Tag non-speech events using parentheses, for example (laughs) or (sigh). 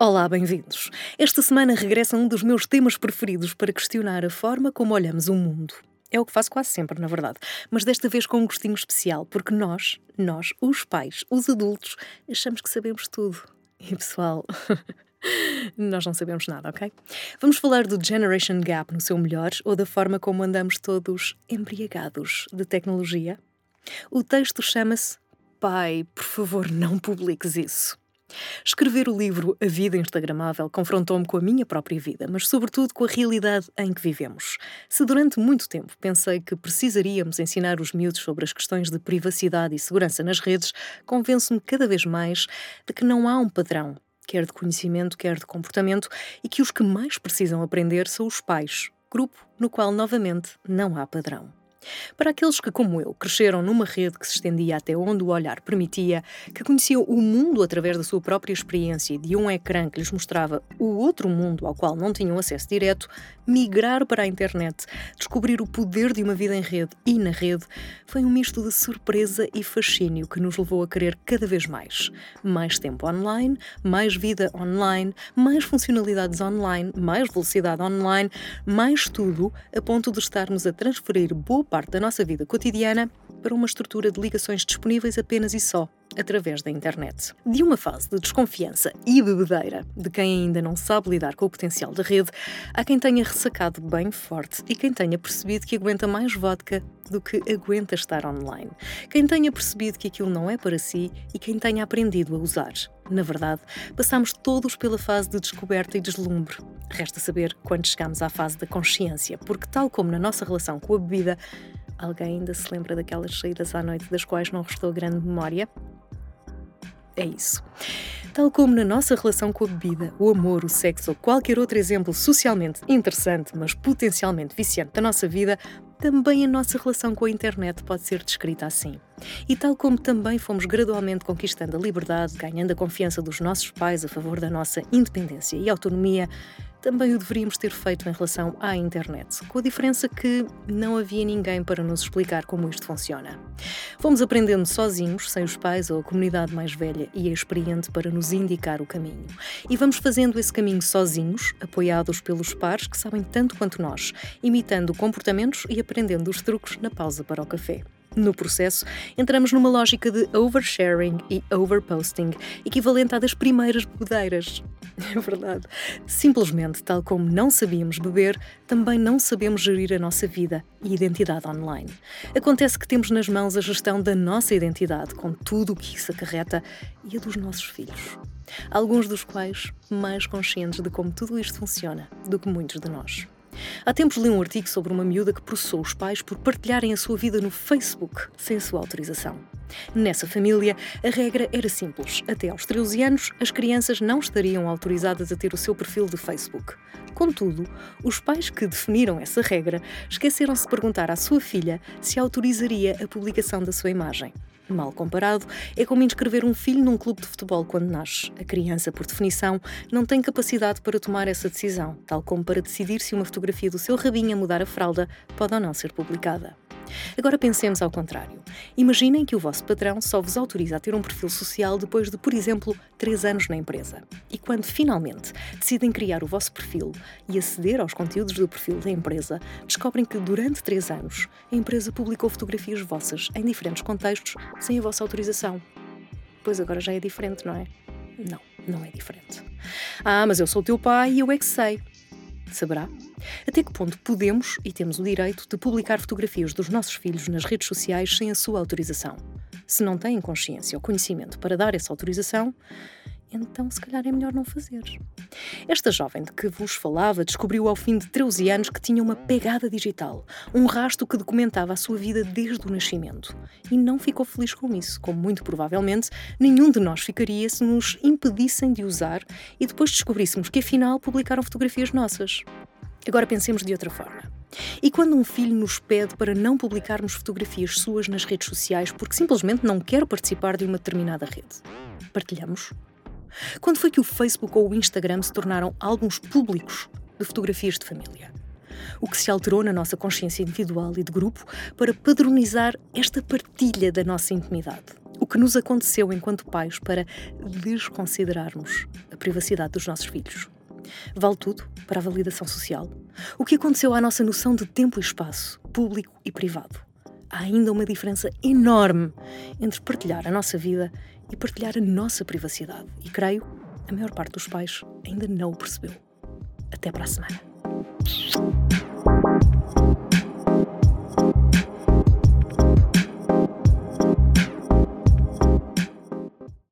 Olá, bem-vindos. Esta semana regressa um dos meus temas preferidos para questionar a forma como olhamos o mundo. É o que faço quase sempre, na verdade, mas desta vez com um gostinho especial, porque nós, nós, os pais, os adultos, achamos que sabemos tudo. E pessoal, (laughs) nós não sabemos nada, ok? Vamos falar do Generation Gap no seu melhor ou da forma como andamos todos embriagados de tecnologia? O texto chama-se Pai, por favor, não publiques isso. Escrever o livro A Vida Instagramável confrontou-me com a minha própria vida, mas sobretudo com a realidade em que vivemos. Se durante muito tempo pensei que precisaríamos ensinar os miúdos sobre as questões de privacidade e segurança nas redes, convenço-me cada vez mais de que não há um padrão, quer de conhecimento, quer de comportamento, e que os que mais precisam aprender são os pais, grupo no qual, novamente, não há padrão. Para aqueles que, como eu, cresceram numa rede que se estendia até onde o olhar permitia, que conheciam o mundo através da sua própria experiência e de um ecrã que lhes mostrava o outro mundo ao qual não tinham acesso direto, migrar para a internet, descobrir o poder de uma vida em rede e na rede, foi um misto de surpresa e fascínio que nos levou a querer cada vez mais. Mais tempo online, mais vida online, mais funcionalidades online, mais velocidade online, mais tudo, a ponto de estarmos a transferir boa parte da nossa vida cotidiana para uma estrutura de ligações disponíveis apenas e só através da internet. De uma fase de desconfiança e bebedeira de quem ainda não sabe lidar com o potencial da rede, há quem tenha ressacado bem forte e quem tenha percebido que aguenta mais vodka do que aguenta estar online. Quem tenha percebido que aquilo não é para si e quem tenha aprendido a usar. Na verdade, passamos todos pela fase de descoberta e deslumbre. Resta saber quando chegamos à fase da consciência, porque, tal como na nossa relação com a bebida, alguém ainda se lembra daquelas saídas à noite das quais não restou grande memória? É isso. Tal como na nossa relação com a bebida, o amor, o sexo ou qualquer outro exemplo socialmente interessante, mas potencialmente viciante da nossa vida, também a nossa relação com a internet pode ser descrita assim. E tal como também fomos gradualmente conquistando a liberdade, ganhando a confiança dos nossos pais a favor da nossa independência e autonomia, também o deveríamos ter feito em relação à internet, com a diferença que não havia ninguém para nos explicar como isto funciona. Fomos aprendendo sozinhos, sem os pais ou a comunidade mais velha e experiente para nos indicar o caminho. E vamos fazendo esse caminho sozinhos, apoiados pelos pares que sabem tanto quanto nós, imitando comportamentos e aprendendo os truques na pausa para o café. No processo, entramos numa lógica de oversharing e overposting, equivalente à das primeiras bebedeiras. (laughs) É verdade. Simplesmente, tal como não sabíamos beber, também não sabemos gerir a nossa vida e identidade online. Acontece que temos nas mãos a gestão da nossa identidade, com tudo o que isso acarreta, e a dos nossos filhos. Alguns dos quais mais conscientes de como tudo isto funciona do que muitos de nós. Há tempos li um artigo sobre uma miúda que processou os pais por partilharem a sua vida no Facebook sem sua autorização. Nessa família, a regra era simples. Até aos 13 anos, as crianças não estariam autorizadas a ter o seu perfil de Facebook. Contudo, os pais que definiram essa regra esqueceram-se de perguntar à sua filha se autorizaria a publicação da sua imagem. Mal comparado, é como inscrever um filho num clube de futebol quando nasce. A criança, por definição, não tem capacidade para tomar essa decisão, tal como para decidir se uma fotografia do seu rabinho a mudar a fralda pode ou não ser publicada. Agora pensemos ao contrário. Imaginem que o vosso patrão só vos autoriza a ter um perfil social depois de, por exemplo, três anos na empresa. E quando finalmente decidem criar o vosso perfil e aceder aos conteúdos do perfil da empresa, descobrem que durante três anos a empresa publicou fotografias vossas em diferentes contextos sem a vossa autorização. Pois agora já é diferente, não é? Não, não é diferente. Ah, mas eu sou o teu pai e eu é que sei saberá? Até que ponto podemos e temos o direito de publicar fotografias dos nossos filhos nas redes sociais sem a sua autorização? Se não têm consciência ou conhecimento para dar essa autorização, então se calhar é melhor não fazer. Esta jovem de que vos falava descobriu ao fim de 13 anos que tinha uma pegada digital, um rastro que documentava a sua vida desde o nascimento. E não ficou feliz com isso, como muito provavelmente nenhum de nós ficaria se nos impedissem de usar e depois descobríssemos que afinal publicaram fotografias nossas. Agora pensemos de outra forma. E quando um filho nos pede para não publicarmos fotografias suas nas redes sociais porque simplesmente não quer participar de uma determinada rede? Partilhamos? Quando foi que o Facebook ou o Instagram se tornaram álbuns públicos de fotografias de família? O que se alterou na nossa consciência individual e de grupo para padronizar esta partilha da nossa intimidade? O que nos aconteceu enquanto pais para desconsiderarmos a privacidade dos nossos filhos? Vale tudo para a validação social? O que aconteceu à nossa noção de tempo e espaço, público e privado? Há ainda uma diferença enorme entre partilhar a nossa vida e partilhar a nossa privacidade. E creio, a maior parte dos pais ainda não o percebeu. Até para a semana.